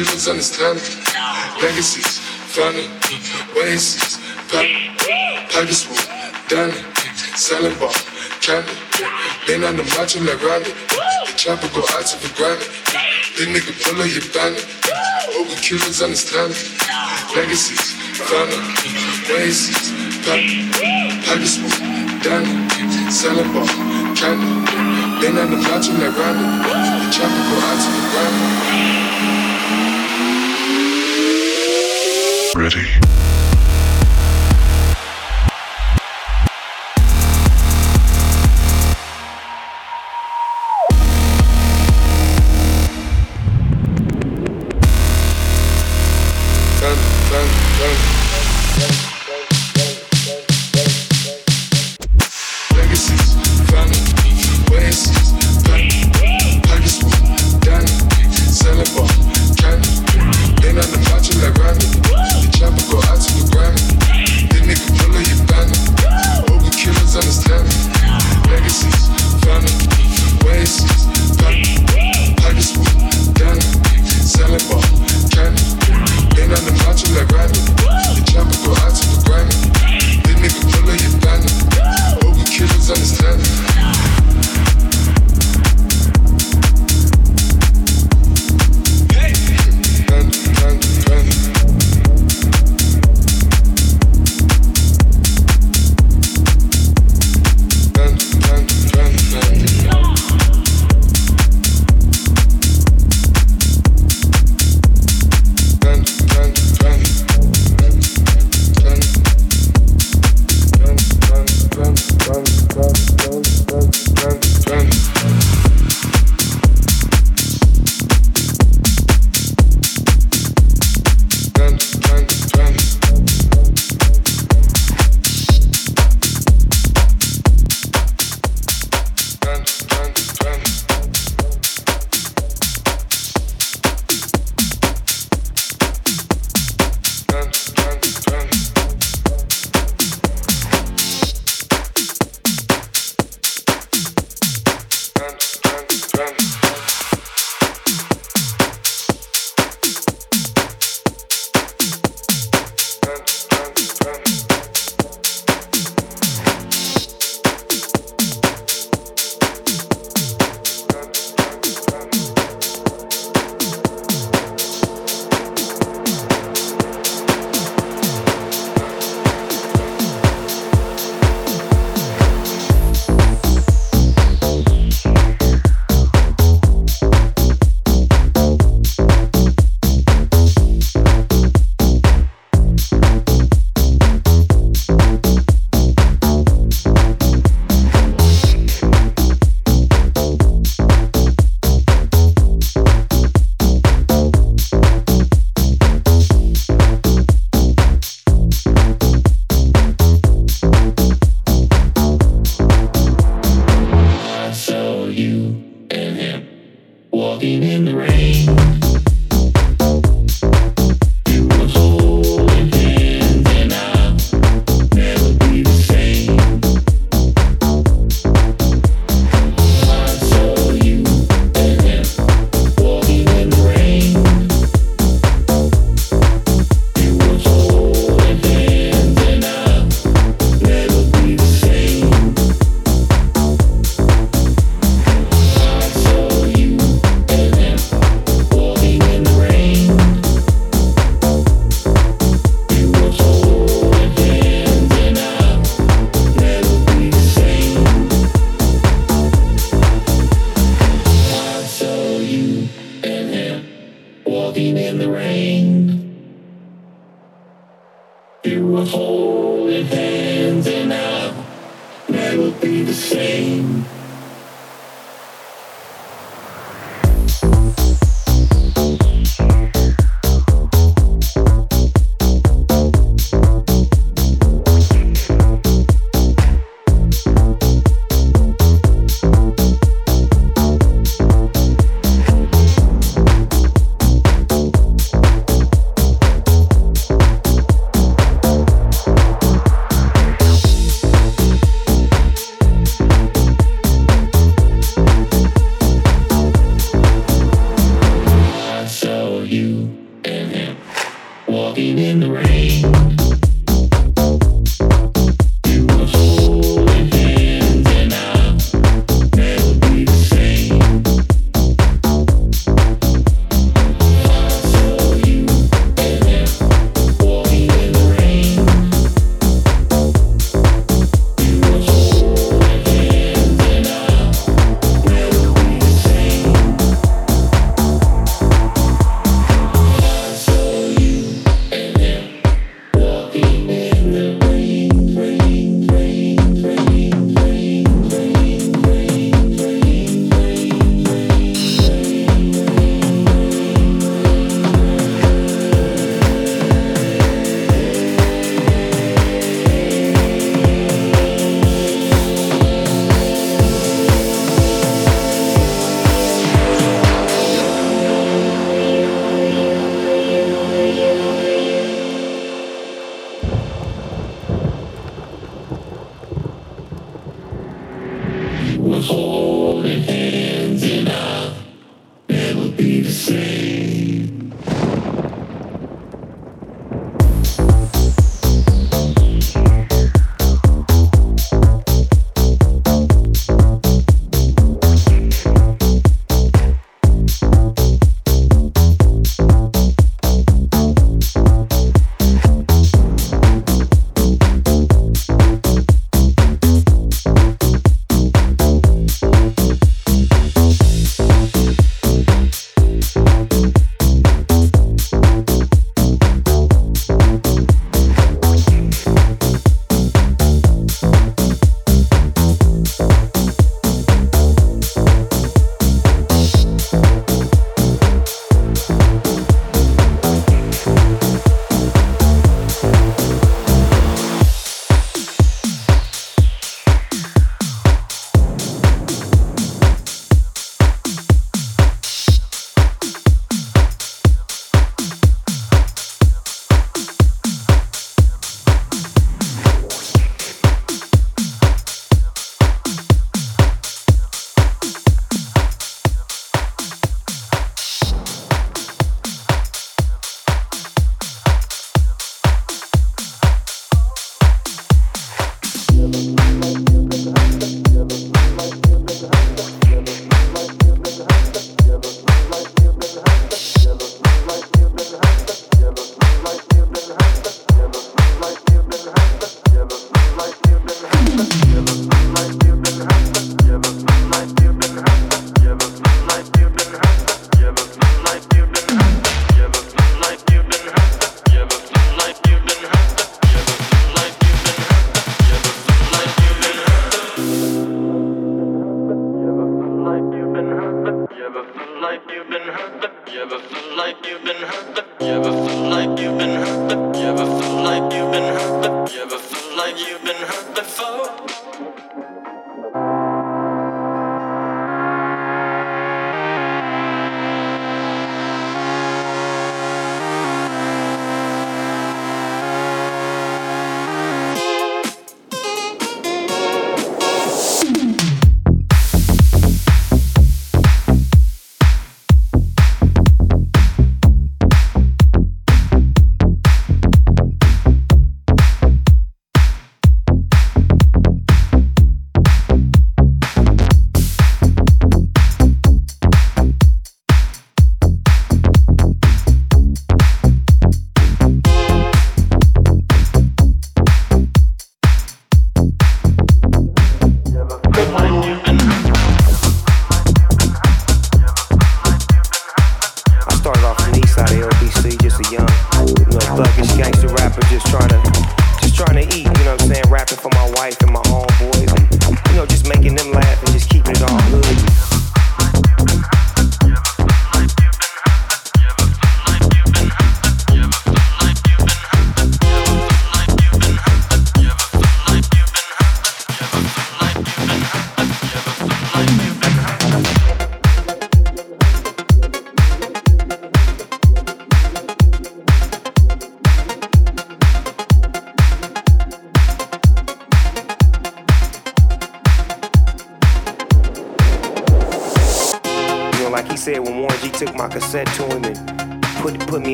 humans understand Legacies, family, oasis, paper swoop, dandy, selling ball, candy. Lean on the macho like Randy. The chopper go out to the granny. Big nigga pull up your bandit. Over humans understand Legacies, family, oasis, paper swoop, dandy, selling ball, candy. Lean on the macho like Randy. The chopper go out to the granny. ready.